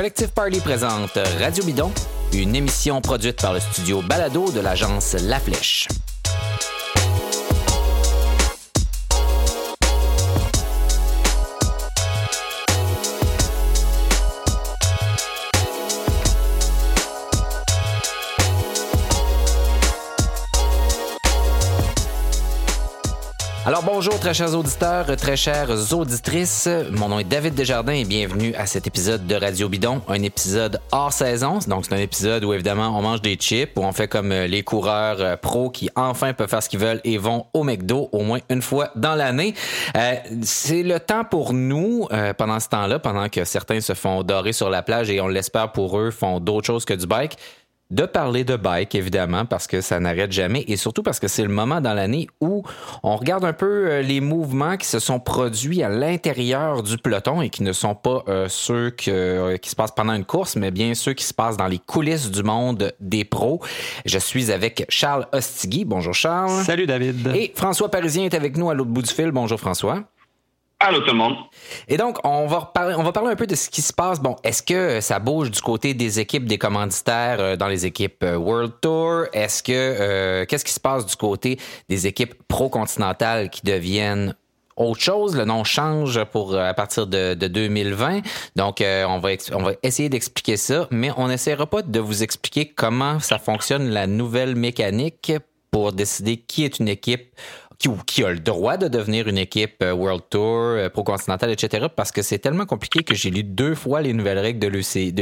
Collectif Party présente Radio Bidon, une émission produite par le studio Balado de l'agence La Flèche. Bonjour très chers auditeurs, très chères auditrices. Mon nom est David Desjardins et bienvenue à cet épisode de Radio Bidon, un épisode hors saison. Donc c'est un épisode où évidemment on mange des chips, où on fait comme euh, les coureurs euh, pros qui enfin peuvent faire ce qu'ils veulent et vont au McDo au moins une fois dans l'année. Euh, c'est le temps pour nous pendant ce temps-là, pendant que certains se font dorer sur la plage et on l'espère pour eux font d'autres choses que du bike de parler de bike, évidemment, parce que ça n'arrête jamais, et surtout parce que c'est le moment dans l'année où on regarde un peu euh, les mouvements qui se sont produits à l'intérieur du peloton et qui ne sont pas euh, ceux euh, qui se passent pendant une course, mais bien ceux qui se passent dans les coulisses du monde des pros. Je suis avec Charles Ostigui. Bonjour Charles. Salut David. Et François Parisien est avec nous à l'autre bout du fil. Bonjour François. Allô tout le monde. Et donc, on va, parler, on va parler un peu de ce qui se passe. Bon, est-ce que ça bouge du côté des équipes, des commanditaires euh, dans les équipes euh, World Tour? Est-ce que euh, qu'est-ce qui se passe du côté des équipes pro-continentales qui deviennent autre chose? Le nom change pour à partir de, 2020. Donc, on, va on va essayer d'expliquer ça, mais on n'essaiera pas de vous expliquer comment ça fonctionne la nouvelle mécanique pour décider qui est une équipe qui, qui, a le droit de devenir une équipe euh, World Tour, euh, Pro Continental, etc. Parce que c'est tellement compliqué que j'ai lu deux fois les nouvelles règles de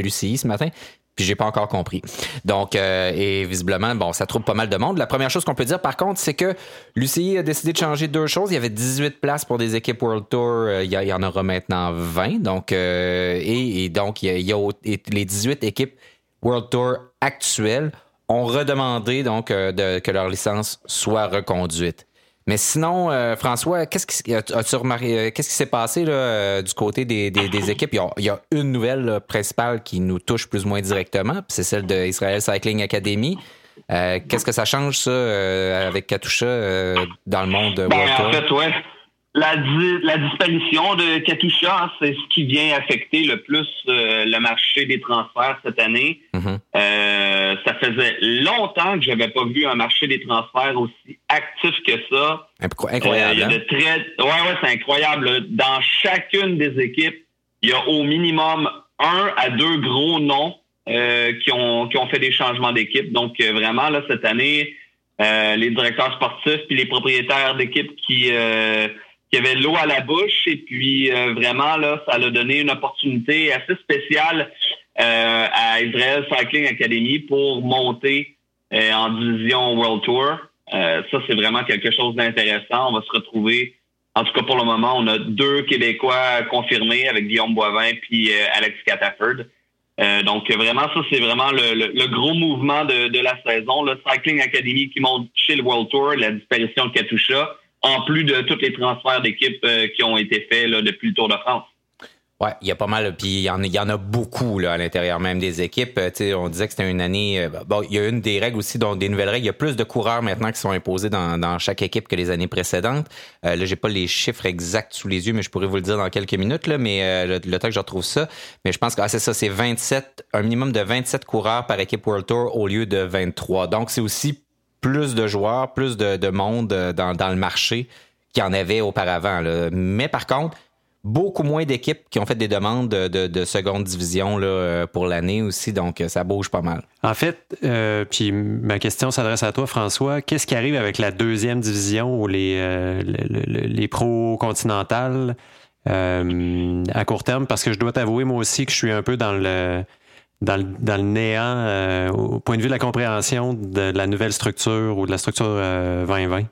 l'UCI ce matin puis j'ai pas encore compris. Donc, euh, et visiblement, bon, ça trouve pas mal de monde. La première chose qu'on peut dire, par contre, c'est que l'UCI a décidé de changer deux choses. Il y avait 18 places pour des équipes World Tour. il, y en aura maintenant 20. Donc, et, donc, il y a, les 18 équipes World Tour actuelles ont redemandé donc de, que leur licence soit reconduite. Mais sinon, euh, François, qu'est-ce qui, as-tu remarqué, euh, qu'est-ce qui s'est passé là, euh, du côté des, des, équipes? Il y, a, une nouvelle principale qui nous touche plus ou moins directement, c'est celle de Israel Cycling Academy. qu'est-ce que ça change, ça, avec Katusha dans le monde de ben, En fait, ouais la, la disparition de Katusha, c'est ce qui vient affecter le plus le marché des transferts cette année. Mm-hmm. Euh, ça faisait longtemps que j'avais pas vu un marché des transferts aussi actif que ça. Incroyable. Euh, hein? très... Ouais, ouais, c'est incroyable. Dans chacune des équipes, il y a au minimum un à deux gros noms qui ont qui ont fait des changements d'équipe. Donc vraiment là cette année, les directeurs sportifs puis les propriétaires d'équipes qui qui avait l'eau à la bouche et puis euh, vraiment là, ça a donné une opportunité assez spéciale euh, à Israel Cycling Academy pour monter euh, en division World Tour. ça, c'est vraiment quelque chose d'intéressant. On va se retrouver, en tout cas pour le moment, on a deux Québécois confirmés avec Guillaume Boivin puis Alex Cataford. donc vraiment, ça, c'est vraiment le, gros mouvement de, de la saison. Le Cycling Academy qui monte chez le World Tour, la disparition de Katusha en plus de tous les transferts d'équipes euh, qui ont été faits depuis le Tour de France. Ouais, il y a pas mal, puis il y en, y en a beaucoup là, à l'intérieur même des équipes. Euh, sais, on disait que c'était une année. Euh, bon, il y a une des règles aussi, donc des nouvelles règles. Il y a plus de coureurs maintenant qui sont imposés dans, dans chaque équipe que les années précédentes. Euh, là, j'ai pas les chiffres exacts sous les yeux, mais je pourrais vous le dire dans quelques minutes. Là, mais le, temps que je retrouve ça, mais je pense que ah, c'est ça, c'est 27, un minimum de 27 coureurs par équipe World Tour au lieu de 23. Donc c'est aussi plus de joueurs, plus de, monde euh, dans, le marché qu'il y en avait auparavant. Mais par contre, beaucoup moins d'équipes qui ont fait des demandes de, seconde division là, euh, pour l'année aussi, donc euh, ça bouge pas mal. En fait, puis ma question s'adresse à toi, François. Qu'est-ce qui arrive avec la deuxième division ou les, les, pros continentales à court terme? Parce que je dois t'avouer, moi aussi, que je suis un peu dans le dans le, dans le néant euh, au point de vue de la compréhension de la nouvelle structure ou de la structure 2020?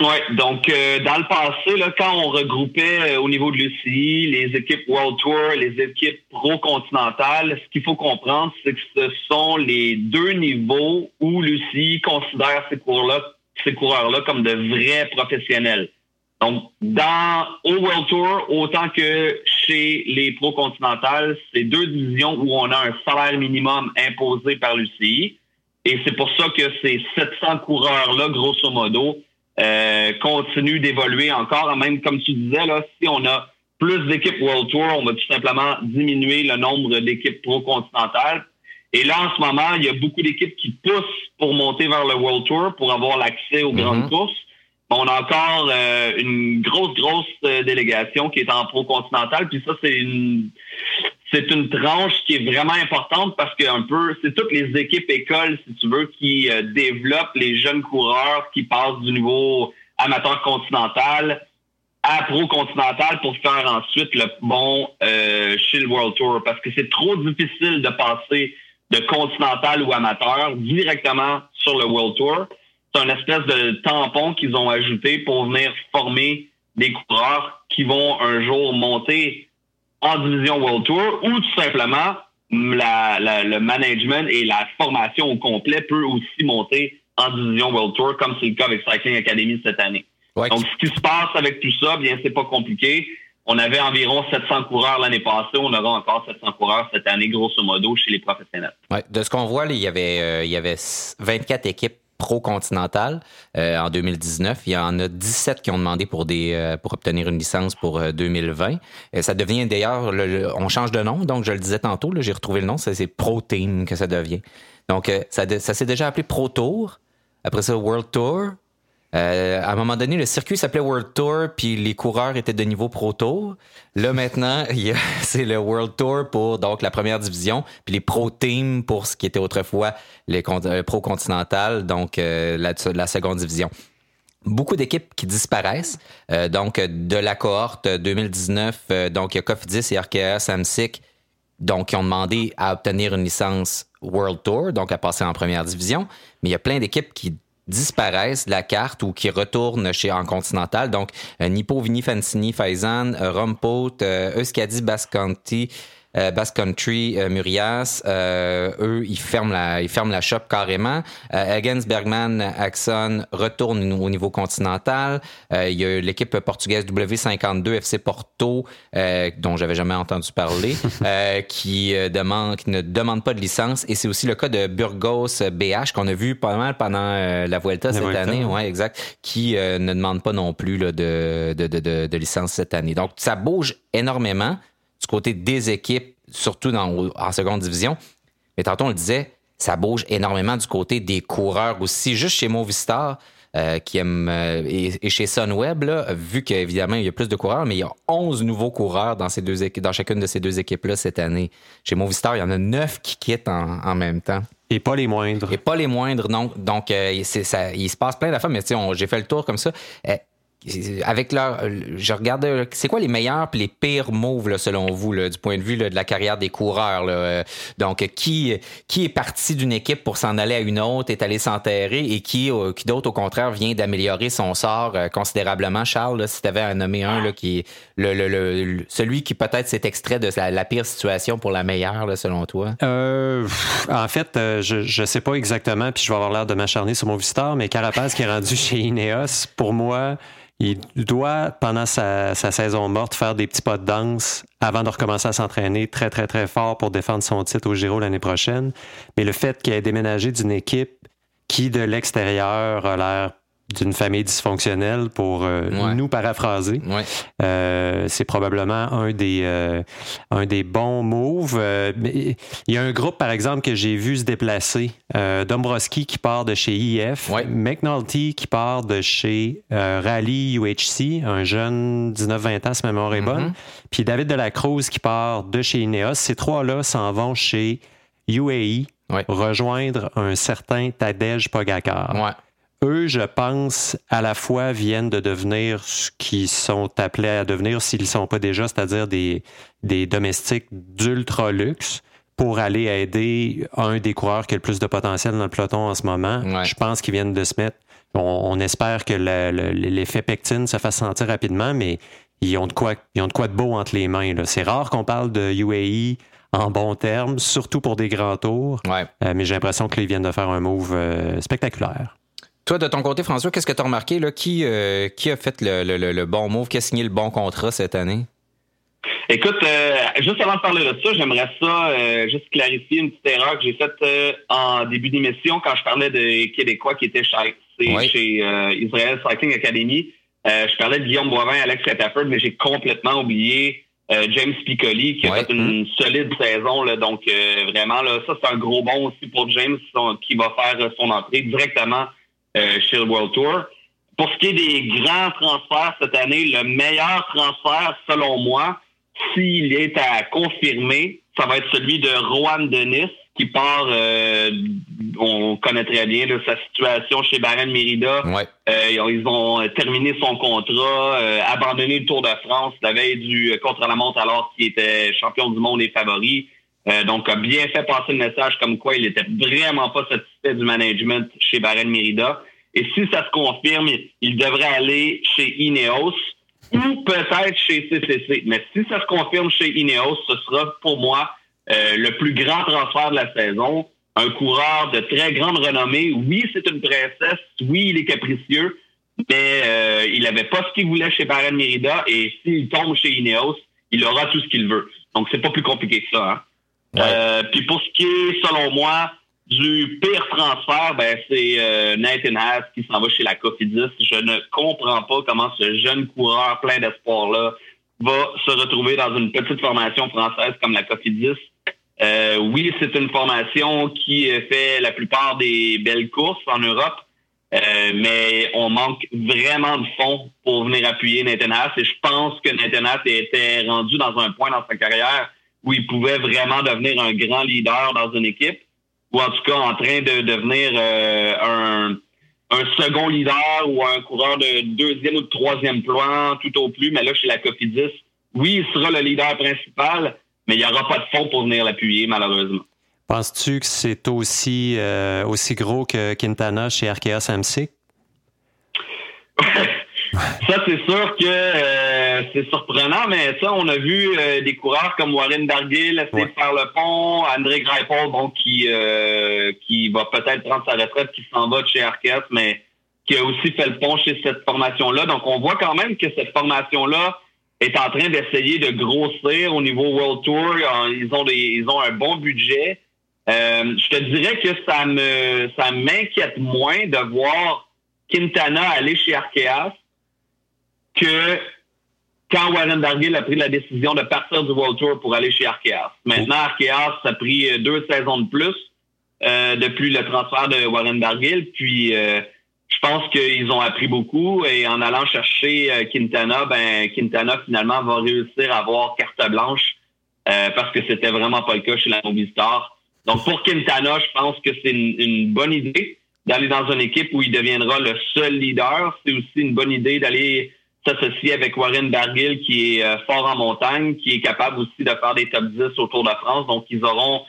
Euh, oui, donc euh, dans le passé, là, quand on regroupait au niveau de l'UCI les équipes World Tour, les équipes pro-continentales, ce qu'il faut comprendre, c'est que ce sont les deux niveaux où l'UCI considère ces coureurs-là ces coureurs-là comme de vrais professionnels. Donc, dans au World Tour, autant que chez les pro continentales, c'est deux divisions où on a un salaire minimum imposé par l'UCI. Et c'est pour ça que ces 700 coureurs-là, grosso modo, euh, continuent d'évoluer encore. Même comme tu disais, là, si on a plus d'équipes World Tour, on va tout simplement diminuer le nombre d'équipes pro-continentales. Et là, en ce moment, il y a beaucoup d'équipes qui poussent pour monter vers le World Tour, pour avoir l'accès aux grandes mhm. courses. On a encore euh, une grosse, grosse euh, délégation qui est en pro-continental. Puis ça, c'est une c'est une tranche qui est vraiment importante parce que un peu, c'est toutes les équipes écoles, si tu veux, qui euh, développent les jeunes coureurs qui passent du niveau amateur continental à pro continental pour faire ensuite le bon euh, chez World Tour parce que c'est trop difficile de passer de continental ou amateur directement sur le World Tour. C'est un espèce de tampon qu'ils ont ajouté pour venir former des coureurs qui vont un jour monter en division World Tour ou tout simplement la, le management et la formation au complet peut aussi monter en division World Tour comme c'est le cas avec Cycling Academy cette année. Donc, ce qui se passe avec tout ça, bien, c'est pas compliqué. On avait environ 700 coureurs l'année passée. On aura encore 700 coureurs cette année, grosso modo, chez les professionnels. Ouais, de ce qu'on voit, il, y avait, euh, il y avait 24 équipes pro-continentales euh, en 2019. Il y en a 17 qui ont demandé euh, pour obtenir une licence pour 2020. Et ça devient d'ailleurs, on change de nom, donc je le disais tantôt, j'ai retrouvé le nom, c'est Pro Team que ça devient. Donc, ça, ça s'est déjà appelé Pro Tour. Après ça, World Tour, euh, à un moment donné, le circuit s'appelait World Tour, puis les coureurs étaient de niveau Pro Tour. Là, maintenant, c'est le World Tour pour donc la première division, puis les Pro Team pour ce qui était autrefois les euh, Pro Continental, donc euh, la, seconde division. Beaucoup d'équipes qui disparaissent. donc, de la cohorte 2019, donc il y a et Arkea Samsic, donc qui ont demandé à obtenir une licence World Tour, donc à passer en première division. Mais il y a plein d'équipes qui disparaissent de la carte ou qui retournent chez en continental. Donc, euh, Nippo, Vini, Fancini, Faizan, euh, Rumpot, euh, Euskadi, Bascanti, euh, Basque Country, euh, Murias, euh, eux, ils ferment la, ils ferment la shop carrément. Hagens, Bergman, Axon retournent au niveau continental. il y a l'équipe portugaise W52 FC Porto, dont j'avais jamais entendu parler, qui demande, qui ne demande pas de licence. Et c'est aussi le cas de Burgos BH qu'on a vu pas mal pendant la Vuelta cette année, ouais, exact, qui ne demande pas non plus là, de, de, de, de licence cette année. Donc ça bouge énormément côté des équipes, surtout dans, en seconde division. Mais tantôt, on le disait, ça bouge énormément du côté des coureurs aussi. Juste chez Movistar, euh, qui aime, euh, et, chez Sunweb, là, vu qu'évidemment, il y a plus de coureurs, mais il y a 11 nouveaux coureurs dans, ces deux dans chacune de ces deux équipes-là cette année. Chez Movistar, il y en a 9 qui quittent en, même temps. Et pas les moindres. Et pas les moindres, non. Donc, euh, ça, il se passe plein d'affaires, mais j'ai fait le tour comme ça avec leur, je regarde, c'est quoi les meilleurs et les pires moves selon vous, du point de vue de la carrière des coureurs? Donc, qui, qui est parti d'une équipe pour s'en aller à une autre, est allé s'enterrer et qui, euh, qui d'autre, au contraire, vient d'améliorer son sort euh, considérablement? Charles, si tu avais à nommer un, là, qui le, le, celui qui peut-être s'est extrait de la, pire situation pour la meilleure, selon toi? Euh, en fait, je ne sais pas exactement, puis je vais avoir l'air de m'acharner sur mon visiteur, mais Carapaz qui est rendu chez Ineos, pour moi, il doit, pendant sa, saison morte, faire des petits pas de danse avant de recommencer à s'entraîner très, très, très fort pour défendre son titre au Giro l'année prochaine. Mais le fait qu'il ait déménagé d'une équipe qui, de l'extérieur, a l'air d'une famille dysfonctionnelle pour euh, nous paraphraser. Euh, c'est probablement un des euh, un des bons moves. il y a un groupe par exemple que j'ai vu se déplacer. Dombrowski qui part de chez IF, McNulty qui part de chez Rally UHC, un jeune 19-20 ans si ma mémoire est bonne. Mm-hmm. Puis David Delacruz qui part de chez Ineos. Ces trois-là s'en vont chez UAE rejoindre un certain Tadej Pogacar eux, je pense, à la fois viennent de devenir ce qu'ils sont appelés à devenir s'ils ne sont pas déjà, c'est-à-dire des, des domestiques d'ultra luxe pour aller aider un des coureurs qui a le plus de potentiel dans le peloton en ce moment. Je pense qu'ils viennent de se mettre. On, espère que l'effet pectine se fasse sentir rapidement, mais ils ont de quoi, ils ont de quoi de beau entre les mains. C'est rare qu'on parle de UAE en bons termes, surtout pour des grands tours. Euh, mais j'ai l'impression qu'ils viennent de faire un move euh, spectaculaire. Toi, de ton côté, François, qu'est-ce que tu as remarqué? Là? Qui, euh, qui a fait le, bon move? Qui a signé le bon contrat cette année? Écoute, euh, juste avant de parler de ça, j'aimerais ça euh, juste clarifier une petite erreur que j'ai faite en début d'émission quand je parlais des Québécois qui étaient chez, chez Israel Cycling Academy. je parlais de Guillaume Boivin, Alex Rutherford, mais j'ai complètement oublié James Piccoli qui a fait une solide saison. Là, donc vraiment, là, ça c'est un gros bon aussi pour James qui va faire son entrée directement chez le World Tour. Pour ce qui est des grands transferts cette année, le meilleur transfert, selon moi, s'il est à confirmer, ça va être celui de Rohan Denis, qui part, euh, on connaît très bien sa situation chez Barren Merida. Euh, ils ont terminé son contrat, euh, abandonné le Tour de France la veille du contre-la-montre alors qu'il était champion du monde et favori. Donc, a bien fait passer le message comme quoi il était vraiment pas satisfait du management chez Barren Merida. Et si ça se confirme, il devrait aller chez Ineos ou peut-être chez CCC. Mais si ça se confirme chez Ineos, ce sera pour moi euh, le plus grand transfert de la saison. Un coureur de très grande renommée. Oui, c'est une princesse. Oui, il est capricieux. Mais euh, il n'avait pas ce qu'il voulait chez Barren Merida. Et s'il tombe chez Ineos, il aura tout ce qu'il veut. Donc, c'est pas plus compliqué que ça. Hein. Euh, puis pour ce qui est, selon moi, du pire transfert, ben, c'est euh, Nathan Haas qui s'en va chez la Cofidis. Je ne comprends pas comment ce jeune coureur plein d'espoir-là va se retrouver dans une petite formation française comme la Cofidis. Euh, oui, c'est une formation qui fait la plupart des belles courses en Europe, euh, mais on manque vraiment de fonds pour venir appuyer Nathan Haas. Et je pense que Nathan Haas était rendu dans un point dans sa carrière où il pouvait vraiment devenir un grand leader dans une équipe ou en tout cas en train de devenir euh, un, un, second leader ou un coureur de deuxième ou de troisième plan, tout au plus. Mais là, chez la Cofidis, oui, il sera le leader principal, mais il n'y aura pas de fonds pour venir l'appuyer, malheureusement. Penses-tu que c'est aussi, euh, aussi gros que Quintana chez Arkea Samsic? C'est sûr que euh, c'est surprenant, mais ça, on a vu euh, des coureurs comme Warren Dargill essayer de faire le pont, André Greipel, bon, qui euh, qui va peut-être prendre sa retraite, qui s'en va de chez Arquette, mais qui a aussi fait le pont chez cette formation-là. Donc, on voit quand même que cette formation-là est en train d'essayer de grossir au niveau World Tour. Ils ont des, ils ont un bon budget. je te dirais que ça me ça m'inquiète moins de voir Quintana aller chez Arkeas que quand Warren Dargill a pris la décision de partir du World Tour pour aller chez Arkeas. Maintenant, Arkeas a pris euh, deux saisons de plus euh, depuis le transfert de Warren Dargill. Puis, euh, je pense qu'ils ont appris beaucoup et en allant chercher Quintana, ben Quintana finalement va réussir à avoir carte blanche parce que c'était vraiment pas le cas chez la Movistar. Donc, pour Quintana, je pense que c'est une bonne idée d'aller dans une équipe où il deviendra le seul leader. C'est aussi une bonne idée d'aller s'associer avec Warren Dargill, qui est euh, fort en montagne, qui est capable aussi de faire des top 10 autour de France. Donc, ils auront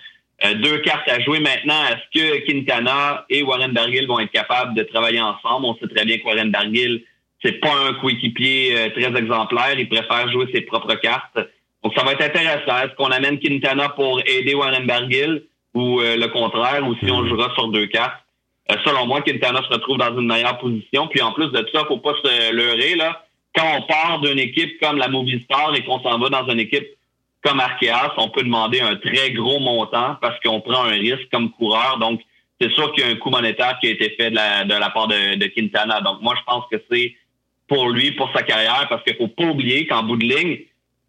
euh, deux cartes à jouer maintenant. Est-ce que Quintana et Warren Dargill vont être capables de travailler ensemble? On sait très bien que Warren Dargill, c'est pas un coéquipier euh, très exemplaire. Il préfère jouer ses propres cartes. Donc, ça va être intéressant. Est-ce qu'on amène Quintana pour aider Warren Dargill ou le contraire, ou si on hmm. jouera sur deux cartes? selon moi, Quintana se retrouve dans une meilleure position. Puis en plus de ça, faut pas se leurrer, là quand on part d'une équipe comme la Movistar et qu'on s'en va dans une équipe comme Arkeas, on peut demander un très gros montant parce qu'on prend un risque comme coureur. Donc, c'est sûr qu'il y a un coût monétaire qui a été fait de la, part de, Quintana. Donc, moi, je pense que c'est pour lui, pour sa carrière, parce qu'il faut pas oublier qu'en bout de ligne,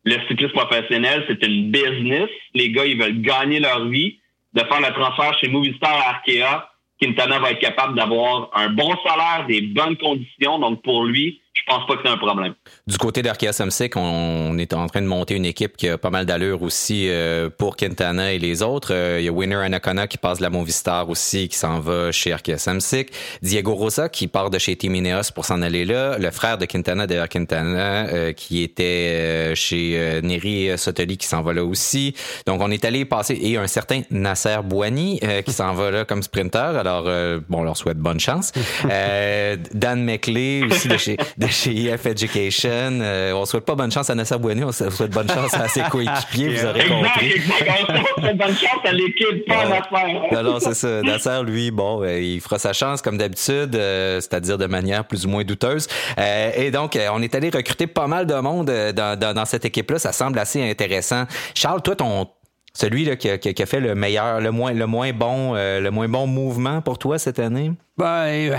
le cyclisme professionnel, c'est une business. Les gars, ils veulent gagner leur vie. De faire le transfert chez Movistar à Arkea, Quintana va être capable d'avoir un bon salaire, des bonnes conditions. Donc, pour lui, je pense pas que c'est un problème. Du côté d'Arkea Samsic, on est en train de monter une équipe qui a pas mal d'allure aussi euh, pour Quintana et les autres. Euh, il y a Winner Anacona qui passe de la Movistar aussi, qui s'en va chez Arkea Samsic. Diego Rosa qui part de chez Team Ineos pour s'en aller là. Le frère de Quintana, d'ailleurs Quintana, euh, qui était chez Neri Sotoli qui s'en va là aussi. Donc on est allé passer et un certain Nasser Bouani qui s'en va là comme sprinter. Alors bon, on leur souhaite bonne chance. Dan McLeay aussi de chez chez EF Education. Euh, on souhaite pas bonne chance à Nasser Bouani, on souhaite bonne chance à ses coéquipiers, vous aurez compris. Exact, on souhaite bonne chance à l'équipe, pas à Nasser. Non, non, c'est ça. Nasser, lui, bon, euh, il fera sa chance comme d'habitude, euh, c'est-à-dire de manière plus ou moins douteuse. et donc, on est allé recruter pas mal de monde dans, dans, dans cette équipe-là. Ça semble assez intéressant. Charles, toi, ton celui là, qui, a, qui, a, fait le meilleur, le moins, le moins bon, le moins bon mouvement pour toi cette année? Ben,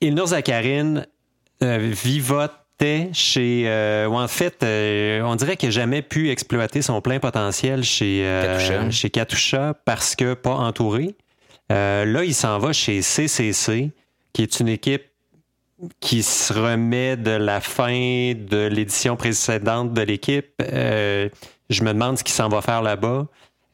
Ilnur Zakarin, vivotait chez. en fait, on dirait qu'il n'a jamais pu exploiter son plein potentiel chez Katusha. chez Katusha parce que pas entouré. là, il s'en va chez CCC, qui est une équipe qui se remet de la fin de l'édition précédente de l'équipe. Euh, je me demande ce qu'il s'en va faire là-bas.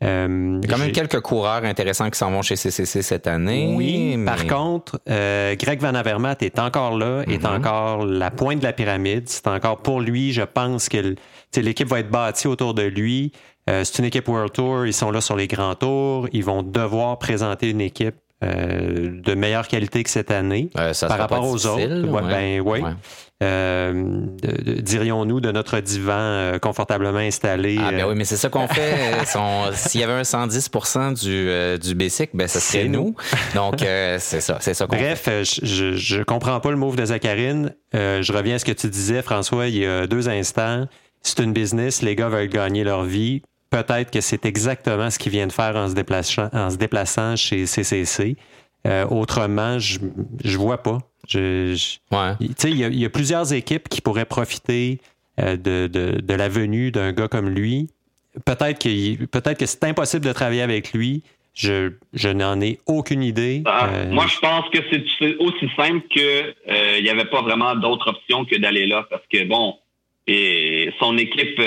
Euh, Il y a quand même quelques coureurs intéressants qui s'en vont chez CCC cette année. Oui, par contre, euh, Greg Van Avermaet est encore là, est mm-hmm. encore la pointe de la pyramide. C'est encore pour lui, je pense que l'équipe va être bâtie autour de lui. c'est une équipe World Tour, ils sont là sur les grands tours, ils vont devoir présenter une équipe euh, de meilleure qualité que cette année euh, par rapport aux autres. Ben oui. Euh, dirions-nous de notre divan confortablement installé. Ah ben oui, mais c'est ça qu'on fait. S'il y avait un 110 du, du Basic, ben ce serait nous. Donc c'est ça, c'est ça qu'on Bref, je, je comprends pas le move de Zacharine. je reviens à ce que tu disais, François, il y a deux instants. C'est une business, les gars veulent gagner leur vie peut-être que c'est exactement ce qu'il vient de faire en se déplaçant, en se déplaçant chez CCC. Euh, autrement, je je vois pas. Je, il, y a, il y a plusieurs équipes qui pourraient profiter euh, de, de, de, la venue d'un gars comme lui. Peut-être que peut-être que c'est impossible de travailler avec lui. Je, je n'en ai aucune idée. Ah, euh, moi, je pense que c'est aussi simple que il n'y avait pas vraiment d'autre option que d'aller là parce que bon, et son équipe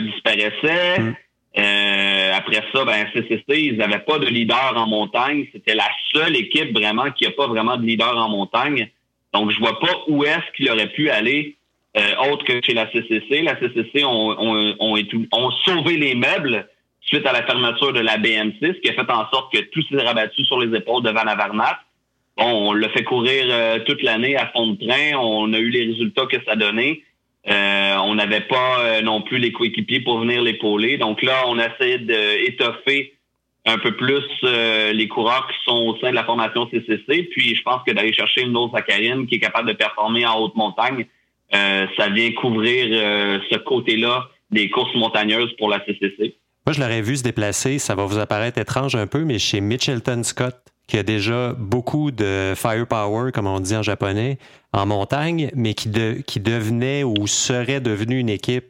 disparaissait. Mm. Euh, après ça, ben CCC, ils n'avaient pas de leader en montagne. C'était la seule équipe vraiment qui n'a pas vraiment de leader en montagne. Donc, je vois pas où est-ce qu'il aurait pu aller euh, autre que chez la CCC. La CCC ont, ont, ont, sauvé les meubles suite à la fermeture de la BM6, ce qui a fait en sorte que tout s'est rabattu sur les épaules de Van Avermaet. On l'a fait courir euh, toute l'année à fond de train. On a eu les résultats que ça donnait. Euh, on n'avait pas non plus les coéquipiers pour venir l'épauler. Donc là, on essaie d'étoffer un peu plus euh, les coureurs qui sont au sein de la formation CCC. Puis je pense que d'aller chercher une autre Zakarine qui est capable de performer en haute montagne, ça vient couvrir ce côté-là des courses montagneuses pour la CCC. Moi, je l'aurais vu se déplacer, ça va vous apparaître étrange un peu, mais chez Mitchelton Scott, qui a déjà beaucoup de firepower, comme on dit en japonais, en montagne, mais qui, qui devenait ou serait devenu une équipe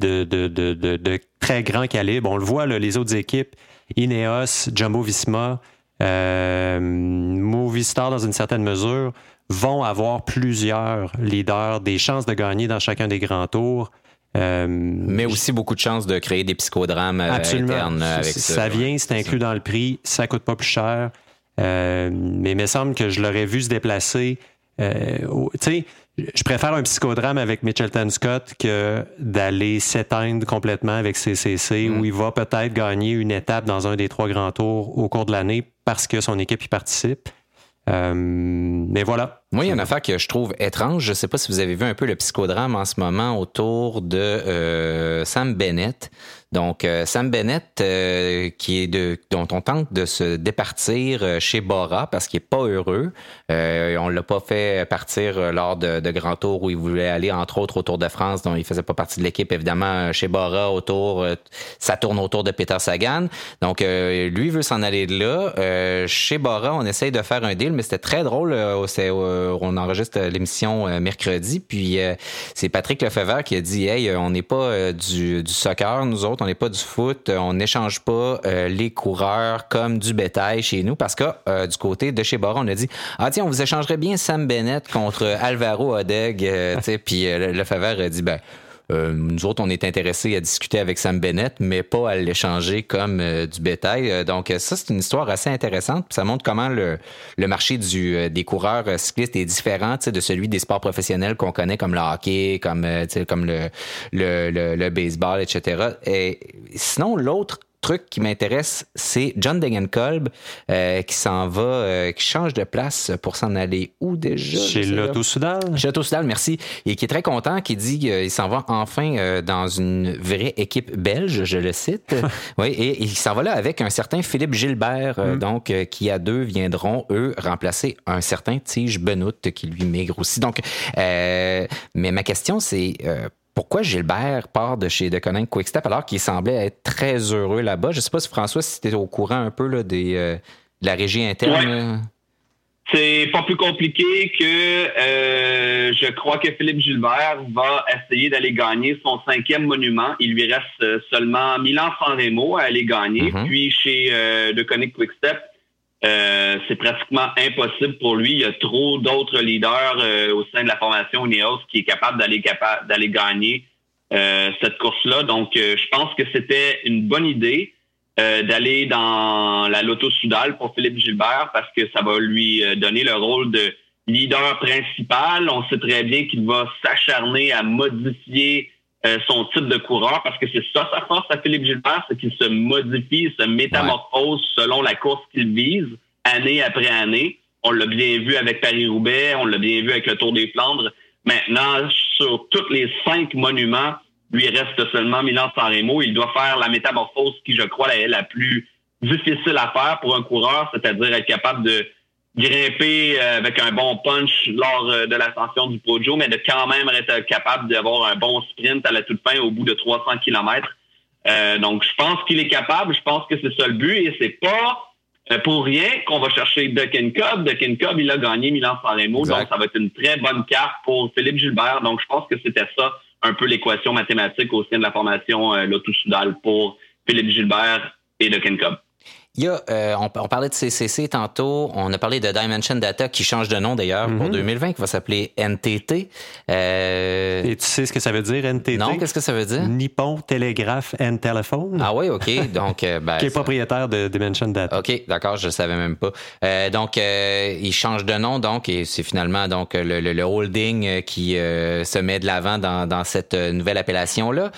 de, de, de, de, très grand calibre. On le voit, les autres équipes, Ineos, Jumbo Visma, euh, Movistar dans une certaine mesure, vont avoir plusieurs leaders, des chances de gagner dans chacun des grands tours. Euh, mais aussi beaucoup de chances de créer des psychodrames euh, internes avec ça. Ça vient, c'est inclus dans le prix, ça coûte pas plus cher. Euh, mais il me semble que je l'aurais vu se déplacer. Euh, tu sais, je préfère un psychodrame avec Mitchelton Scott que d'aller s'éteindre complètement avec CCC mm. où il va peut-être gagner une étape dans un des trois grands tours au cours de l'année parce que son équipe y participe. Euh, mais voilà. Moi, il y a une affaire que je trouve étrange. Je ne sais pas si vous avez vu un peu le psychodrame en ce moment autour de Sam Bennett. Donc, euh, Sam Bennett, euh, qui est de, dont on tente de se départir euh, chez Bora parce qu'il est pas heureux. Euh, on l'a pas fait partir lors de, de Grand Tour où il voulait aller, entre autres, au Tour de France, dont il faisait pas partie de l'équipe. Évidemment, chez Bora, autour, ça tourne autour de Peter Sagan. Donc, lui veut s'en aller de là. chez Bora, on essaye de faire un deal, mais c'était très drôle. on enregistre l'émission mercredi, puis c'est Patrick Lefebvre qui a dit, hey, on n'est pas du, du soccer, nous autres on n'est pas du foot, on n'échange pas euh, les coureurs comme du bétail chez nous parce que euh, du côté de chez Baron, on a dit ah tiens, on vous échangerait bien Sam Bennett contre Alvaro Odeg, euh, puis le, le Favre a dit ben euh, nous autres, on est intéressés à discuter avec Sam Bennett, mais pas à l'échanger comme euh, du bétail. Euh, donc ça, c'est une histoire assez intéressante. Ça montre comment le, le marché du, des coureurs cyclistes est différent de celui des sports professionnels qu'on connaît comme le hockey, comme, comme le, le, le, le baseball, etc. Et sinon, l'autre truc qui m'intéresse, c'est John Degenkolb euh, qui s'en va, euh, qui change de place pour s'en aller où déjà? Chez Lotto Soudal. Chez Lotto Soudal, merci. Et qui est très content, qui dit qu'il s'en va enfin euh, dans une vraie équipe belge, je le cite. oui, et, il s'en va là avec un certain Philippe Gilbert, mm. donc qui à deux viendront, eux, remplacer un certain Tige Benoît qui lui maigre aussi. Donc, mais ma question, c'est pourquoi Gilbert part de chez Deconinck Quickstep alors qu'il semblait être très heureux là-bas? Je ne sais pas si François, si tu es au courant un peu là, des, euh, de la régie interne. C'est pas plus compliqué que euh, je crois que Philippe Gilbert va essayer d'aller gagner son cinquième monument. Il lui reste euh, seulement Milan-San Remo à aller gagner. Mm-hmm. Puis chez euh, Quickstep, euh, c'est pratiquement impossible pour lui. Il y a trop d'autres leaders euh, au sein de la formation Ineos qui est capable d'aller gagner euh, cette course-là. Donc, je pense que c'était une bonne idée d'aller dans la Lotto Soudal pour Philippe Gilbert parce que ça va lui donner le rôle de leader principal. On sait très bien qu'il va s'acharner à modifier son type de coureur parce que c'est ça sa force à Philippe Gilbert, c'est qu'il se modifie, se métamorphose selon la course qu'il vise année après année. On l'a bien vu avec Paris-Roubaix, on l'a bien vu avec le Tour des Flandres. Maintenant, sur tous les cinq monuments, lui reste seulement Milan-San Remo. Il doit faire la métamorphose qui, je crois, est la plus difficile à faire pour un coureur, c'est-à-dire être capable de grimper euh, avec un bon punch lors euh, de l'ascension du Poggio, mais de quand même être capable d'avoir un bon sprint à la toute fin au bout de 300 km. Euh, donc, je pense qu'il est capable. Je pense que c'est ça le but et c'est pas pour rien qu'on va chercher Duckin Cobb. Duckin Cobb, il a gagné Milan-San Remo, donc ça va être une très bonne carte pour Philippe Gilbert. Donc, je pense que c'était ça un peu l'équation mathématique au sein de la formation euh, Soudal pour Philippe Gilbert et Duckin Cobb. Il y a, euh, on, parlait de CCC tantôt, on a parlé de Dimension Data qui change de nom d'ailleurs pour 2020, mhm. qui va s'appeler NTT. Euh... Et tu sais ce que ça veut dire NTT Non, qu'est-ce que ça veut dire? Nippon Telegraph and Telephone. Ah oui, ok. Donc, euh, ben, qui est propriétaire de Dimension Data. Ok, d'accord, je savais même pas. Euh, donc, euh, il change de nom, donc, et c'est finalement donc le, le, holding qui se met de l'avant dans, dans cette nouvelle appellation là.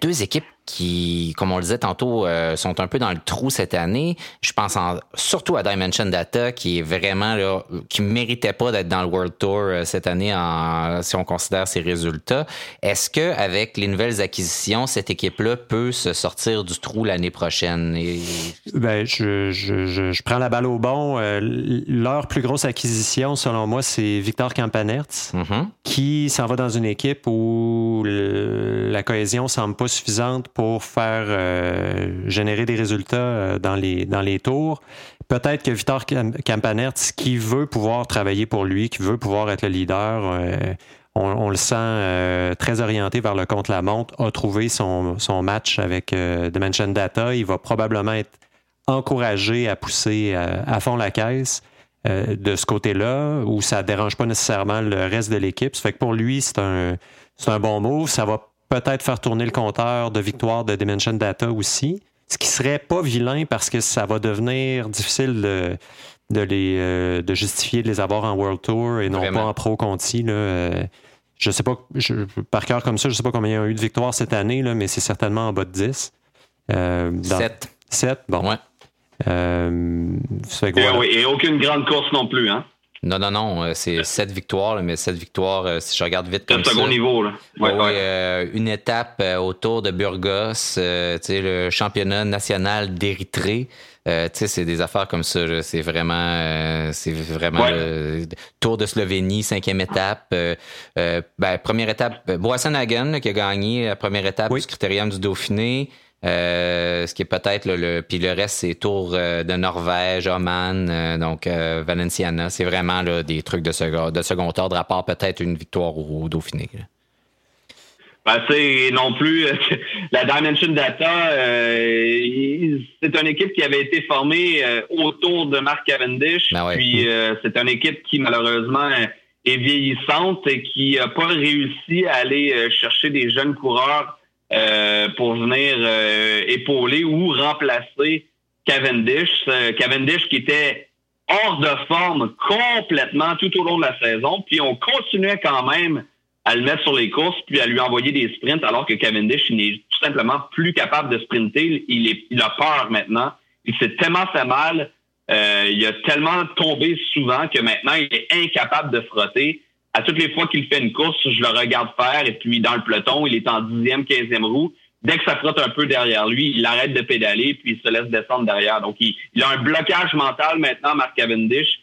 deux équipes qui, comme on le disait tantôt, euh, sont un peu dans le trou cette année. Je pense surtout à Dimension Data, qui est vraiment là, qui méritait pas d'être dans le World Tour euh, cette année, en, si on considère ses résultats. Est-ce que avec les nouvelles acquisitions, cette équipe-là peut se sortir du trou l'année prochaine? Ben, je, je, je, prends la balle au bon. Euh, leur plus grosse acquisition, selon moi, c'est Victor Campanert, mm-hmm. qui s'en va dans une équipe où la cohésion semble pas suffisante pour faire euh, générer des résultats euh, dans les, dans les tours. Peut-être que Victor Campanertz, qui veut pouvoir travailler pour lui, qui veut pouvoir être le leader, euh, on, le sent très orienté vers le contre-la-montre, a trouvé son, son match avec Dimension Data. Il va probablement être encouragé à pousser à, fond la caisse. de ce côté-là, où ça ne dérange pas nécessairement le reste de l'équipe. Ça fait que pour lui, c'est un, un bon move. Ça va peut-être faire tourner le compteur de victoire de Dimension Data aussi, ce qui serait pas vilain parce que ça va devenir difficile de, de, les, euh, de justifier de les avoir en World Tour et non pas en Pro Conti. Là. Euh, je sais pas, par cœur comme ça, je sais pas combien il y a eu de victoires cette année, là, mais c'est certainement en bas de 10. Euh, 7. 7, bon. Ouais. Euh, et, et, aucune grande course non plus, hein? Non, non, non, euh, c'est sept victoires, mais sept victoires, euh, si je regarde vite comme second niveau, là. Ouais, euh, une étape autour de Burgos, le championnat national d'Érythrée. c'est des affaires comme ça. C'est vraiment, c'est vraiment le Tour de Slovénie, cinquième étape. ben, première étape, Boisson-Hagen qui a gagné la première étape du Critérium du Dauphiné. Euh, ce qui est peut-être le, puis le reste c'est tour euh, de Norvège, Oman, euh, donc Valenciana, c'est vraiment là, des trucs de second, de second ordre à part peut-être une victoire au, Dauphiné. Ben, c'est non plus la Dimension Data, c'est une équipe qui avait été formée autour de Mark Cavendish. Ben puis c'est une équipe qui malheureusement est vieillissante et qui n'a pas réussi à aller chercher des jeunes coureurs euh, pour venir euh, épauler ou remplacer Cavendish. Euh, Cavendish qui était hors de forme complètement tout au long de la saison, puis on continuait quand même à le mettre sur les courses, puis à lui envoyer des sprints, alors que Cavendish, n'est tout simplement plus capable de sprinter. Il, a peur maintenant. Il s'est tellement fait mal. il a tellement tombé souvent que maintenant, il est incapable de frotter à toutes les fois qu'il fait une course, je le regarde faire et puis dans le peloton, il est en dixième, quinzième roue. Dès que ça frotte un peu derrière lui, il arrête de pédaler puis il se laisse descendre derrière. Donc, il, a un blocage mental maintenant, Mark Cavendish.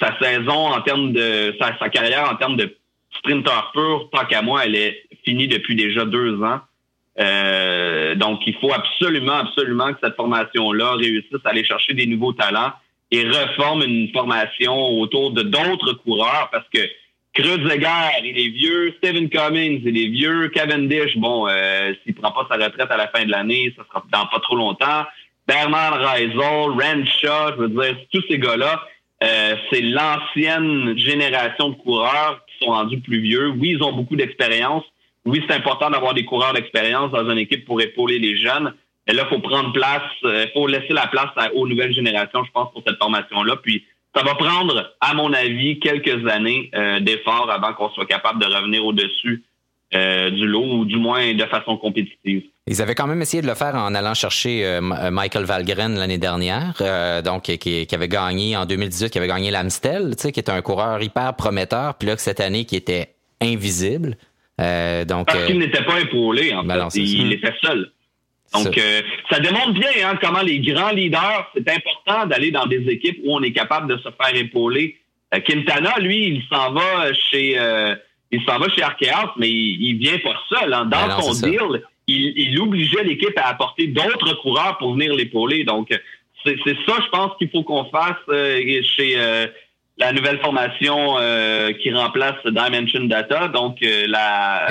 Sa saison en termes de sa, carrière en termes de sprinter pur, tant qu'à moi, elle est finie depuis déjà deux ans. Euh, donc, il faut absolument, absolument que cette formation-là réussisse à aller chercher des nouveaux talents et reforment une formation autour de d'autres coureurs parce que Kreuzeger, il est vieux. Steven Cummings, il est vieux. Cavendish, bon, euh, s'il prend pas sa retraite à la fin de l'année, ça sera dans pas trop longtemps. Berman Reisel, Renshaw, je veux dire, tous ces gars-là, euh, c'est l'ancienne génération de coureurs qui sont rendus plus vieux. Oui, ils ont beaucoup d'expérience. Oui, c'est important d'avoir des coureurs d'expérience dans une équipe pour épauler les jeunes. Mais là, il faut prendre place, il euh, faut laisser la place aux nouvelles générations, je pense, pour cette formation-là. Puis ça va prendre, à mon avis, quelques années euh, d'efforts avant qu'on soit capable de revenir au-dessus euh, du lot, ou du moins de façon compétitive. Ils avaient quand même essayé de le faire en allant chercher euh, Michael Valgren l'année dernière, donc qui, avait gagné en 2018, qui avait gagné l'Amstel, qui était un coureur hyper prometteur, puis là cette année qui était invisible. donc parce qu'il n'était pas épaulé en ben fait, il était seul. Donc, euh, ça démontre bien hein, comment les grands leaders, c'est important d'aller dans des équipes où on est capable de se faire épauler. Euh, Quintana, lui, il s'en va chez euh, il s'en va chez Arkeas, mais il, vient pas seul. Hein. Dans ben son deal, il, il obligeait l'équipe à apporter d'autres coureurs pour venir l'épauler. Donc, c'est ça, je pense, qu'il faut qu'on fasse chez la nouvelle formation qui remplace Dimension Data, donc la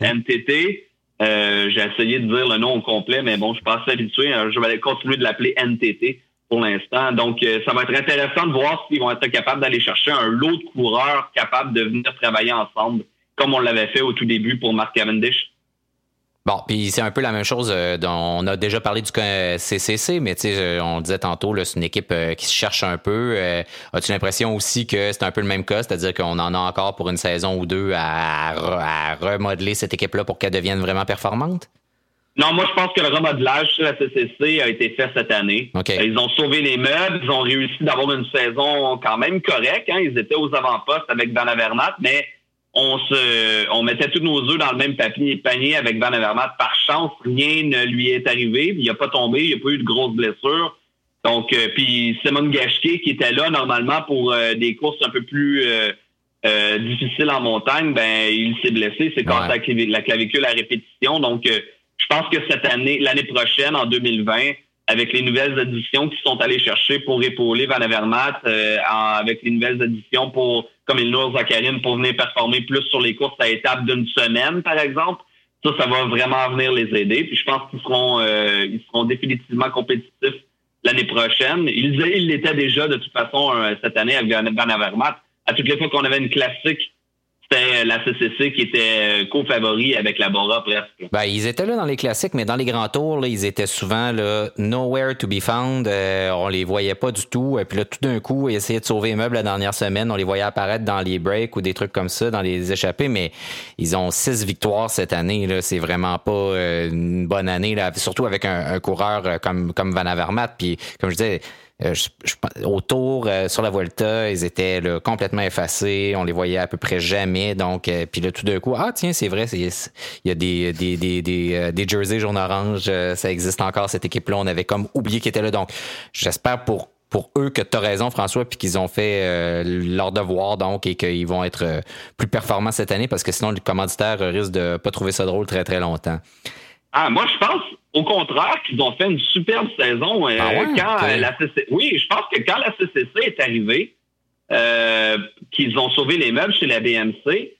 NTT euh, j'ai essayé de dire le nom au complet, mais bon, je suis pas assez habitué. Euh, je vais continuer de l'appeler NTT pour l'instant. Donc, euh, ça va être intéressant de voir s'ils vont être capables d'aller chercher un lot de coureurs capables de venir travailler ensemble, comme on l'avait fait au tout début pour Mark Cavendish. Bon, puis c'est un peu la même chose. Euh, dont on a déjà parlé du CCC, mais tu sais, euh, on disait tantôt, c'est une équipe euh, qui se cherche un peu. As-tu l'impression aussi que c'est un peu le même cas, c'est-à-dire qu'on en a encore pour une saison ou deux à, remodeler cette équipe-là pour qu'elle devienne vraiment performante? Non, moi je pense que le remodelage sur la CCC a été fait cette année. Ils ont sauvé les meubles, ils ont réussi d'avoir une saison quand même correcte. Hein. Ils étaient aux avant-postes avec Van Avermaet, mais on se, on mettait tous nos œufs dans le même papier, panier avec Van Avermaet. Par chance, rien ne lui est arrivé. Il n'a pas tombé, il n'a pas eu de grosses blessures. Donc, euh, puis Simon Gachetier, qui était là normalement pour euh, des courses un peu plus euh, difficiles en montagne, ben il s'est blessé. C'est quand la, clavicule à répétition. Donc, je pense que cette année, l'année prochaine, en 2020, avec les nouvelles éditions qui sont allées chercher pour épauler Van Avermaet, avec les nouvelles éditions pour comme Ilnur Zakarin pour venir performer plus sur les courses à étapes d'une semaine, par exemple. Ça, ça va vraiment venir les aider. Puis je pense qu'ils seront, euh, ils seront définitivement compétitifs l'année prochaine. Ils l'étaient déjà de toute façon euh, cette année avec Van Avermaet. À toutes les fois qu'on avait une classique c'était la CCC qui était euh, co-favori avec la Bora presque. Ben, ils étaient là dans les classiques, mais dans les grands tours, là, ils étaient souvent là, nowhere to be found. Euh, on les voyait pas du tout. Et puis là, tout d'un coup, ils essayaient de sauver les meubles la dernière semaine. On les voyait apparaître dans les breaks ou des trucs comme ça, dans les échappées, mais ils ont six victoires cette année. Là. C'est vraiment pas euh, une bonne année, là, surtout avec un, coureur comme, comme Van Avermaet. Puis, comme je disais, euh, autour, euh, sur la Volta, ils étaient complètement effacés. On les voyait à peu près jamais. Donc, euh, puis là, tout d'un coup, ah tiens, c'est vrai, il y a des, des, des, des, des jerseys jaune orange. ça existe encore, cette équipe-là. On avait comme oublié qu'ils étaient là. Donc, j'espère pour pour eux que tu as raison, François, puis qu'ils ont fait leur devoir, donc, et qu'ils vont être plus performants cette année, parce que sinon, le commanditaire risque de pas trouver ça drôle très, très longtemps. Ah, moi, je pense au contraire qu'ils ont fait une superbe saison. Euh, ah quand euh, la oui, je pense que quand la CCC est arrivée, euh, qu'ils ont sauvé les meubles chez la BMC,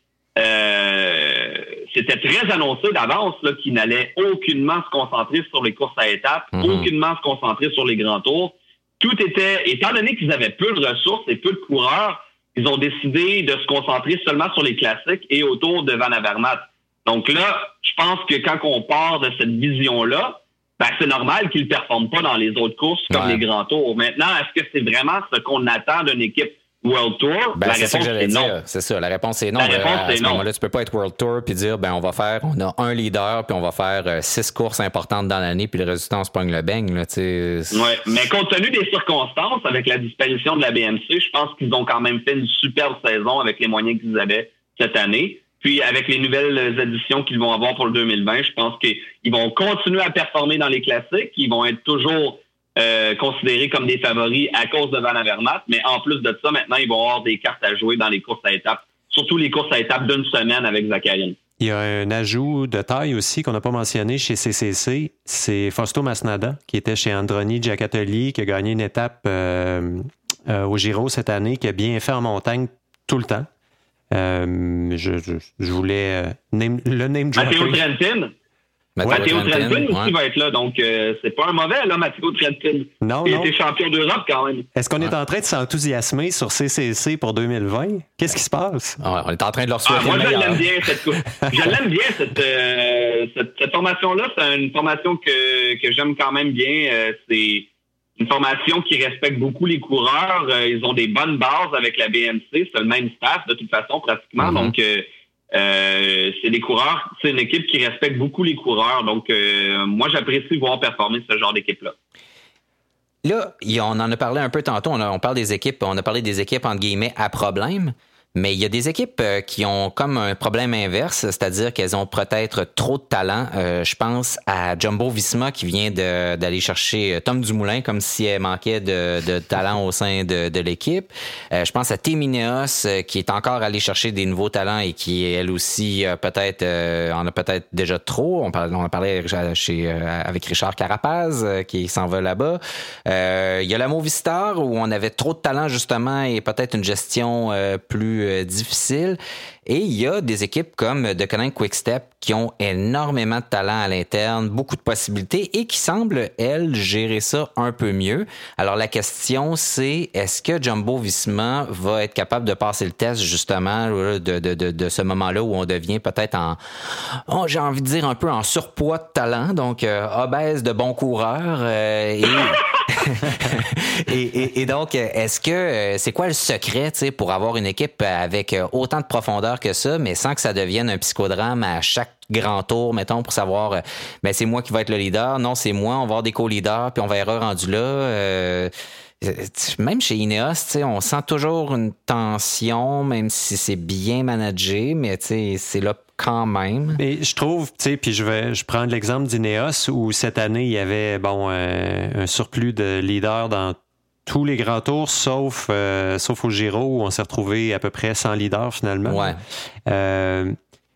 c'était très annoncé d'avance qu'ils n'allaient aucunement se concentrer sur les courses à étapes, mhm. aucunement se concentrer sur les grands tours. Tout était, étant donné qu'ils avaient peu de ressources et peu de coureurs, ils ont décidé de se concentrer seulement sur les classiques et autour de Van Avermaet. Donc là, je pense que quand on part de cette vision-là, ben, c'est normal qu'ils ne performent pas dans les autres courses comme les grands tours. Maintenant, est-ce que c'est vraiment ce qu'on attend d'une équipe World Tour? Ben, la réponse est non. C'est ça, la réponse est non. La réponse à, ce moment-là, tu peux pas être World Tour puis dire, ben, on va faire, on a un leader puis on va faire euh, six courses importantes dans l'année puis le résultat, on se pogne le beigne, là, Ouais, mais compte tenu des circonstances, avec la disparition de la BMC, je pense qu'ils ont quand même fait une superbe saison avec les moyens qu'ils avaient cette année. Puis avec les nouvelles éditions qu'ils vont avoir pour le 2020, je pense qu'ils vont continuer à performer dans les classiques. Ils vont être toujours euh, considérés comme des favoris à cause de Van Avermaet. Mais en plus de ça, maintenant, ils vont avoir des cartes à jouer dans les courses à étapes, surtout les courses à étapes d'une semaine avec Zacharine. il y a un ajout de taille aussi qu'on n'a pas mentionné chez CCC. C'est Fausto Masnada, qui était chez Androni Giacatoli, qui a gagné une étape euh, euh, au Giro cette année, qui a bien fait en montagne tout le temps. Euh, je, je, voulais le name Matteo Trentin. Matteo Trentin aussi va être là, donc c'est pas un mauvais, là, Matteo Trentin. Non, Il était champion d'Europe quand même. Est-ce qu'on est en train de s'enthousiasmer sur CCC pour 2020? Qu'est-ce qui se passe? on est en train de leur souhaiter ah, Moi, je l'aime bien, cette, je l'aime bien, cette, cette, formation-là. C'est une formation que, que j'aime quand même bien. c'est une formation qui respecte beaucoup les coureurs. Euh, ils ont des bonnes bases avec la BMC. C'est le même staff de toute façon pratiquement. Mm-hmm. Donc euh, euh, c'est des coureurs, c'est une équipe qui respecte beaucoup les coureurs. Donc moi j'apprécie voir performer ce genre d'équipe-là. Là, on en a parlé un peu tantôt. On, on parle des équipes, on a parlé des équipes entre guillemets à problème. Mais il y a des équipes euh, qui ont comme un problème inverse, c'est-à-dire qu'elles ont peut-être trop de talent. Euh, je pense à Jumbo Visma qui vient d'aller chercher euh, Tom Dumoulin comme si elle manquait de, talent au sein de, l'équipe. je pense à Temineos qui est encore allé chercher des nouveaux talents et qui elle aussi peut-être en a peut-être déjà trop. On, parle, on a parlé chez, avec Richard Carapaz qui s'en va là-bas. il y a la Movistar où on avait trop de talent justement et peut-être une gestion plus euh, difficile. Et il y a des équipes comme The Quick Quickstep qui ont énormément de talent à l'interne, beaucoup de possibilités et qui semblent, elles, gérer ça un peu mieux. Alors la question, c'est est-ce que Jumbo Visma va être capable de passer le test justement de, de, de, ce moment-là où on devient peut-être en, oh, j'ai envie de dire un peu en surpoids de talent, donc euh, obèse de bons coureurs euh, et et, donc, est-ce que euh, c'est quoi le secret pour avoir une équipe avec euh, autant de profondeur que ça, mais sans que ça devienne un psychodrame à chaque grand tour, mettons, pour savoir, euh, ben c'est moi qui vais être le leader, non, c'est moi, on va avoir des co-leaders, puis on va être rendu là. Même chez Ineos, on sent toujours une tension, même si c'est bien managé, mais c'est là quand même. Mais je trouve, tu sais, puis je vais, je prends l'exemple d'Ineos où cette année il y avait bon euh, un surplus de leaders dans tous les grands tours, sauf euh, sauf au Giro où on s'est retrouvé à peu près sans leader finalement. Ouais. Euh,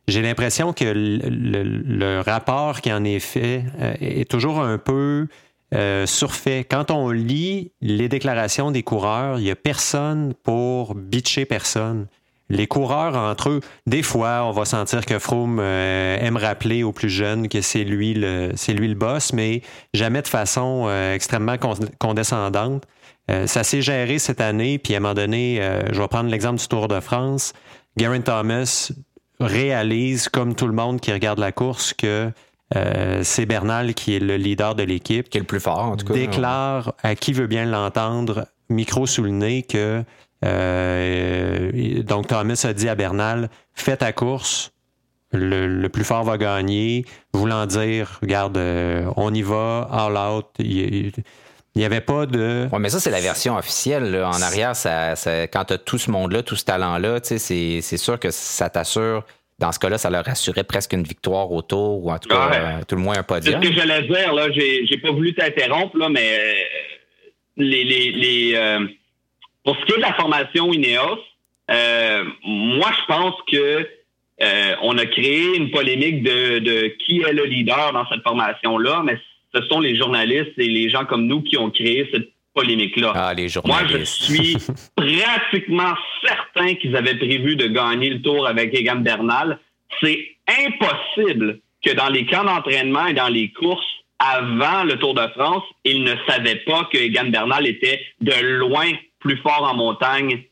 j'ai l'impression que le, rapport qui en est fait est toujours un peu surfait. Quand on lit les déclarations des coureurs, il n'y a personne pour bitcher personne les coureurs entre eux, des fois, on va sentir que Froome euh, aime rappeler aux plus jeunes que c'est lui le lui boss, mais jamais de façon euh, extrêmement condescendante. Euh, ça s'est géré cette année, puis à un moment donné, je vais prendre l'exemple du Tour de France. Garen Thomas réalise, comme tout le monde qui regarde la course, que c'est Bernal qui est le leader de l'équipe. Qui est le plus fort, en tout cas. Déclare à qui veut bien l'entendre, micro sous le nez, que euh, donc Thomas a dit à Bernal, fais ta course, le, plus fort va gagner, voulant dire, regarde, euh, on y va, all out. Il, n'y avait pas de. Ouais, mais ça, c'est la version officielle. En arrière, ça, quand tu as tout ce monde-là, tout ce talent-là, c'est sûr que ça t'assure. Dans ce cas-là, ça leur assurait presque une victoire au tour, ou en tout cas, euh, tout le moins un podium. C'est ce que j'allais dire, là. J'ai pas voulu t'interrompre, là, mais les, les, les pour ce qui est de la formation INEOS, euh, moi, je pense que euh, on a créé une polémique de, qui est le leader dans cette formation-là, mais ce sont les journalistes et les gens comme nous qui ont créé cette polémique-là. Ah, les journalistes. Moi, je suis pratiquement certain qu'ils avaient prévu de gagner le tour avec Egan Bernal. C'est impossible que dans les camps d'entraînement et dans les courses avant le Tour de France, ils ne savaient pas que Egan Bernal était de loin plus fort en montagne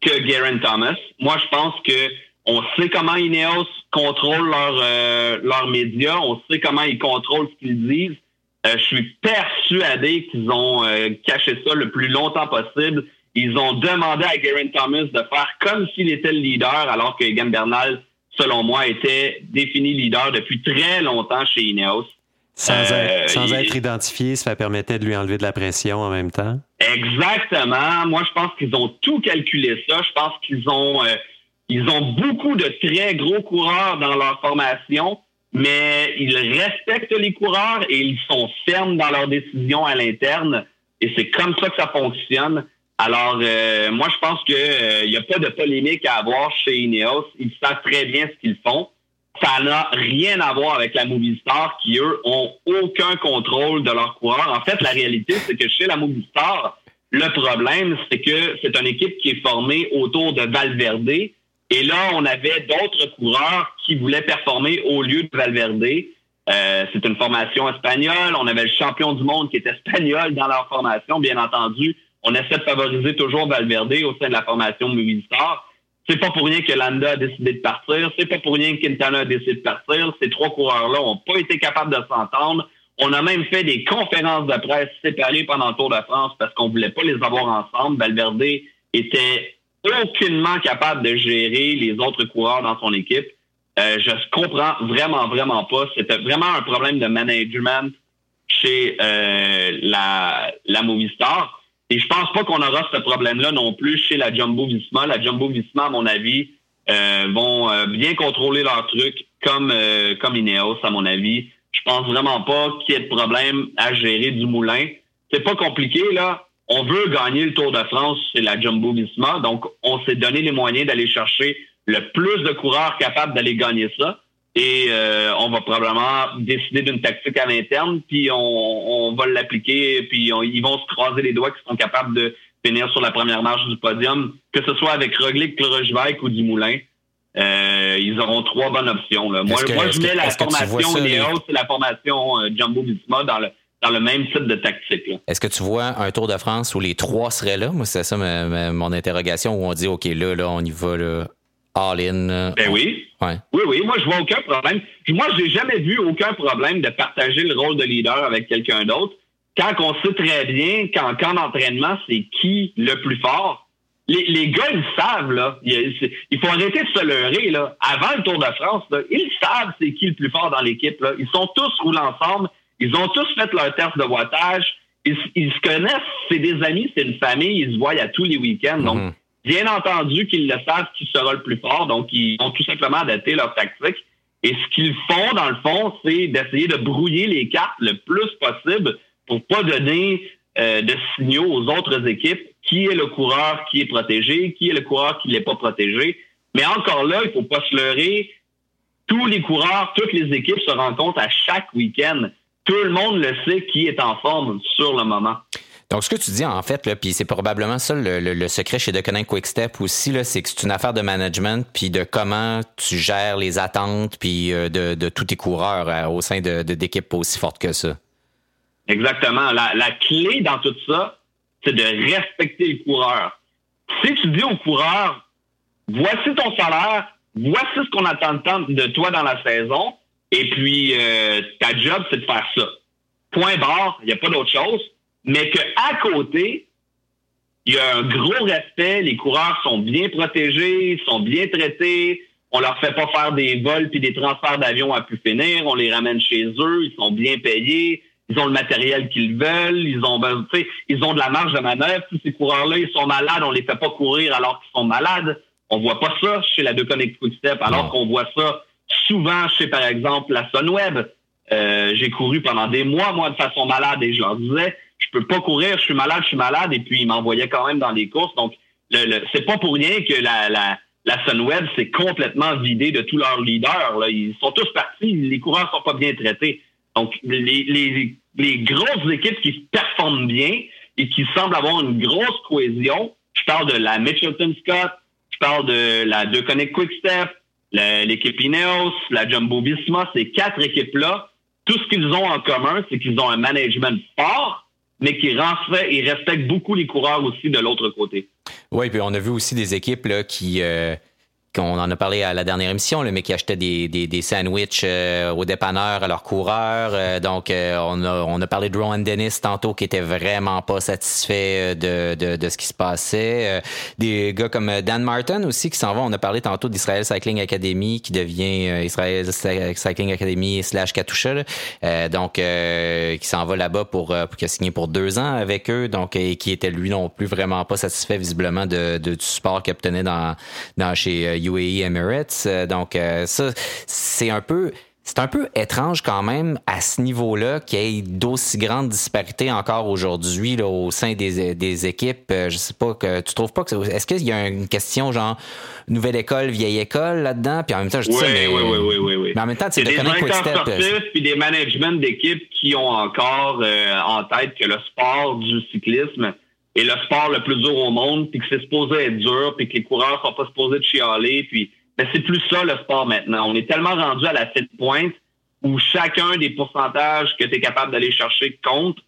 que Garen Thomas. Moi, je pense que on sait comment Ineos contrôle leurs euh, médias, on sait comment ils contrôlent ce qu'ils disent. Euh, je suis persuadé qu'ils ont euh, caché ça le plus longtemps possible. Ils ont demandé à Garen Thomas de faire comme s'il était le leader, alors que Egan Bernal, selon moi, était défini leader depuis très longtemps chez Ineos. Sans, être, sans être identifié, ça permettait de lui enlever de la pression en même temps. Exactement. Moi, je pense qu'ils ont tout calculé ça. Je pense qu'ils ont euh, ils ont beaucoup de très gros coureurs dans leur formation, mais ils respectent les coureurs et ils sont fermes dans leurs décisions à l'interne. Et c'est comme ça que ça fonctionne. Alors, euh, moi, je pense qu'il n'y euh, a pas de polémique à avoir chez Ineos. Ils savent très bien ce qu'ils font. ça n'a rien à voir avec la Movistar qui, eux, ont aucun contrôle de leurs coureurs. En fait, la réalité, c'est que chez la Movistar, le problème, c'est que c'est une équipe qui est formée autour de Valverde. Et là, on avait d'autres coureurs qui voulaient performer au lieu de Valverde. Euh, c'est une formation espagnole. On avait le champion du monde qui est espagnol dans leur formation, bien entendu. On essaie de favoriser toujours Valverde au sein de la formation Movistar. C'est pas pour rien que Landa a décidé de partir. C'est pas pour rien que Quintana a décidé de partir. Ces trois coureurs-là n'ont pas été capables de s'entendre. On a même fait des conférences de presse séparées pendant le Tour de France parce qu'on voulait pas les avoir ensemble. Valverde était aucunement capable de gérer les autres coureurs dans son équipe. Euh, je comprends vraiment, vraiment pas. C'était vraiment un problème de management chez euh, la, la Movistar. Et je pense pas qu'on aura ce problème-là non plus chez la Jumbo Visma. La Jumbo Visma, à mon avis, euh, vont bien contrôler leur truc comme comme Ineos, à mon avis. Je pense vraiment pas qu'il y ait de problème à gérer du moulin. C'est pas compliqué, là. On veut gagner le Tour de France chez la Jumbo Visma, donc on s'est donné les moyens d'aller chercher le plus de coureurs capables d'aller gagner ça et euh, on va probablement décider d'une tactique à l'interne, puis on, on va l'appliquer, puis ils vont se croiser les doigts qu'ils sont capables de finir sur la première marche du podium, que ce soit avec Roglic, Klorojvac ou Dumoulin. Euh, ils auront trois bonnes options. Là. Moi, moi, je mets la formation Léo, c'est la formation euh, Jumbo Visma dans le dans le même type de tactique. Est-ce que tu vois un Tour de France où les trois seraient là? Moi, c'est ça mon interrogation, où on dit, OK, là, là, on y va, là, all-in. Ben oui. Oui, oui, moi, je vois aucun problème. Moi, j'ai jamais vu aucun problème de partager le rôle de leader avec quelqu'un d'autre. Quand on sait très bien qu'en camp d'entraînement, c'est qui le plus fort. Les, les gars, ils savent, là. Il faut arrêter de se leurrer, là. Avant le Tour de France, là, ils savent c'est qui le plus fort dans l'équipe, là. Ils sont tous roulés ensemble. Ils ont tous fait leur test de wattage. Ils, se connaissent. C'est des amis, c'est une famille. Ils se voient à tous les week-ends. Donc, mm-hmm. Bien entendu qu'ils le savent qui sera le plus fort, donc ils ont tout simplement adapté leur tactique. Et ce qu'ils font, dans le fond, c'est d'essayer de brouiller les cartes le plus possible pour pas donner euh, de signaux aux autres équipes qui est le coureur qui est protégé, qui est le coureur qui n'est pas protégé? Mais encore là, il faut pas se leurrer. Tous les coureurs, toutes les équipes se rencontrent à chaque week-end. Tout le monde le sait qui est en forme sur le moment. Donc, ce que tu dis, en fait, puis c'est probablement ça le, secret chez Quick Quickstep aussi, c'est que c'est une affaire de management, puis de comment tu gères les attentes, puis euh, de, tous tes coureurs euh, au sein de, d'équipes aussi fortes que ça. Exactement. La, clé dans tout ça, c'est de respecter le coureur. Si tu dis au coureur, voici ton salaire, voici ce qu'on attend de toi dans la saison, et puis euh, ta job, c'est de faire ça. Point barre, il n'y a pas d'autre chose mais qu'à côté, il y a un gros respect, les coureurs sont bien protégés, sont bien traités, on leur fait pas faire des vols puis des transferts d'avions à pu finir, on les ramène chez eux, ils sont bien payés, ils ont le matériel qu'ils veulent, ils ont ben, ils ont de la marge de manœuvre, tous ces coureurs-là, ils sont malades, on les fait pas courir alors qu'ils sont malades. On voit pas ça chez la Deconnect Quickstep, alors qu'on voit ça souvent chez, par exemple, la Sunweb. Euh, j'ai couru pendant des mois, moi, de façon malade, et je leur disais, je peux pas courir, je suis malade, je suis malade, et puis ils m'envoyaient quand même dans les courses. Donc, le, c'est pas pour rien que la, la, la Sunweb s'est complètement vidée de tous leurs leaders. Là. Ils sont tous partis, les coureurs sont pas bien traités. Donc, les, les, grosses équipes qui performent bien et qui semblent avoir une grosse cohésion, je parle de la Mitchelton Scott, je parle de la De Connect Quickstep, l'équipe Ineos, la Jumbo Visma, ces quatre équipes-là, tout ce qu'ils ont en commun, c'est qu'ils ont un management fort, mais qui respecte beaucoup les coureurs aussi de l'autre côté. Oui, puis on a vu aussi des équipes là, qui, euh, on en a parlé à la dernière émission, le mec qui achetait des, des, des sandwichs euh, aux dépanneurs à leurs coureurs. Euh, donc, euh, on, a, on a parlé de Rowan Dennis tantôt qui était vraiment pas satisfait de, de, de ce qui se passait. des gars comme Dan Martin aussi qui s'en va. On a parlé tantôt d'Israël Cycling Academy qui devient Israel Cycling Academy slash Katusha. donc, qui s'en va là-bas pour, pour qui a signé pour deux ans avec eux. Donc, et qui était lui non plus vraiment pas satisfait visiblement de, de du support qu'il obtenait dans, dans chez UAE Emirates. Euh, donc, euh, ça, c'est un peu c'est un peu étrange quand même à ce niveau-là qu'il y ait d'aussi grandes disparités encore aujourd'hui au sein des, des équipes. Euh, je sais pas que tu trouves pas que est-ce qu'il y a une question genre nouvelle école, vieille école là-dedans? Puis en même temps, je dis oui, ça, mais, oui, oui, oui, oui, Mais en même temps, c'est des directeurs sportifs puis des managements d'équipes qui ont encore euh, en tête que le sport du cyclisme est le sport le plus dur au monde, puis que c'est supposé être dur, puis que les coureurs sont pas supposés de chialer, puis mais c'est plus ça le sport maintenant. On est tellement rendu à la fête pointe où chacun des pourcentages que tu es capable d'aller chercher compte.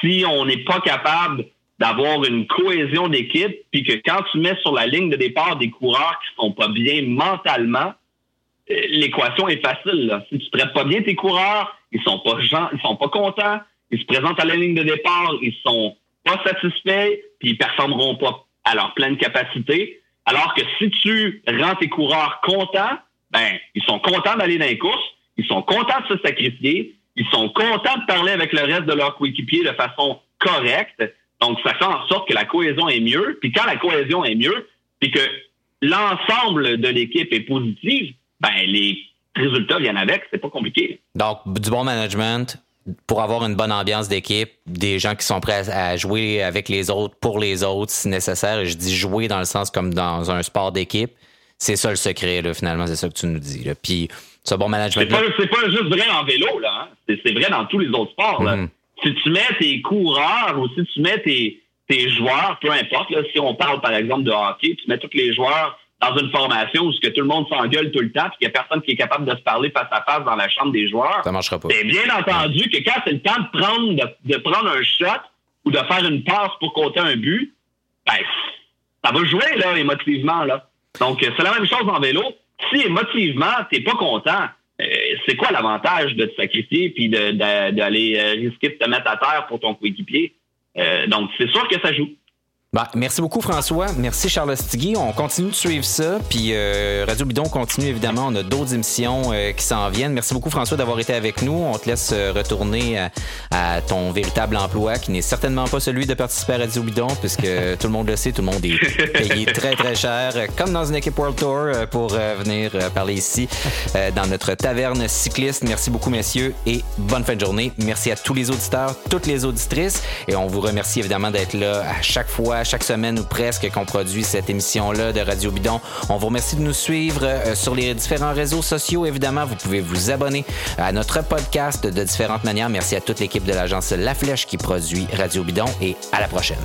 Si on n'est pas capable d'avoir une cohésion d'équipe, puis que quand tu mets sur la ligne de départ des coureurs qui sont pas bien mentalement, euh, l'équation est facile. Là. Si tu traites pas bien tes coureurs, ils sont pas gens, ils sont pas contents, ils se présentent à la ligne de départ, ils sont pas satisfaits, puis ils performeront pas à leur pleine capacité. Alors que si tu rends tes coureurs contents, ben, ils sont contents d'aller dans les courses, ils sont contents de se sacrifier, ils sont contents de parler avec le reste de leurs coéquipiers de façon correcte. Donc, ça fait en sorte que la cohésion est mieux. Puis quand la cohésion est mieux, puis que l'ensemble de l'équipe est positive, ben, les résultats viennent avec. C'est pas compliqué. Donc, du bon management, pour avoir une bonne ambiance d'équipe, des gens qui sont prêts à jouer avec les autres, pour les autres, si nécessaire. Et je dis jouer dans le sens comme dans un sport d'équipe. C'est ça le secret, là, finalement, c'est ça que tu nous dis. Là. Puis, ce bon management. C'est pas, pas juste vrai en vélo, là. Hein. C'est vrai dans tous les autres sports. Là. Mm-hmm. Si tu mets tes coureurs ou si tu mets tes, tes joueurs, peu importe, là, si on parle par exemple de hockey, tu mets tous les joueurs dans une formation où que tout le monde s'engueule tout le temps puis qu'il n'y a personne qui est capable de se parler face à face dans la chambre des joueurs. Ça marchera pas. C'est bien entendu que quand c'est le temps de prendre, de, prendre un shot ou de faire une passe pour compter un but, ben, ça va jouer, là, émotivement, là. Donc, c'est la même chose en vélo. Si émotivement, t'es pas content, euh, c'est quoi l'avantage de te sacrifier puis d'aller euh, risquer de te mettre à terre pour ton coéquipier? Euh, donc, c'est sûr que ça joue. Bah, merci beaucoup, François. Merci, Charles Stigui. On continue de suivre ça. Puis euh, Radio Bidon continue, évidemment. On a d'autres émissions euh, qui s'en viennent. Merci beaucoup, François, d'avoir été avec nous. On te laisse euh, retourner à, ton véritable emploi, qui n'est certainement pas celui de participer à Radio Bidon, puisque tout le monde le sait, tout le monde est payé très, très cher, comme dans une équipe World Tour, pour venir parler ici dans notre taverne cycliste. Merci beaucoup, messieurs, et bonne fin de journée. Merci à tous les auditeurs, toutes les auditrices. Et on vous remercie, évidemment, d'être là à chaque fois chaque semaine ou presque qu'on produit cette émission-là de Radio Bidon. On vous remercie de nous suivre euh, sur les différents réseaux sociaux. Évidemment, vous pouvez vous abonner à notre podcast de différentes manières. Merci à toute l'équipe de l'agence La Flèche qui produit Radio Bidon et à la prochaine.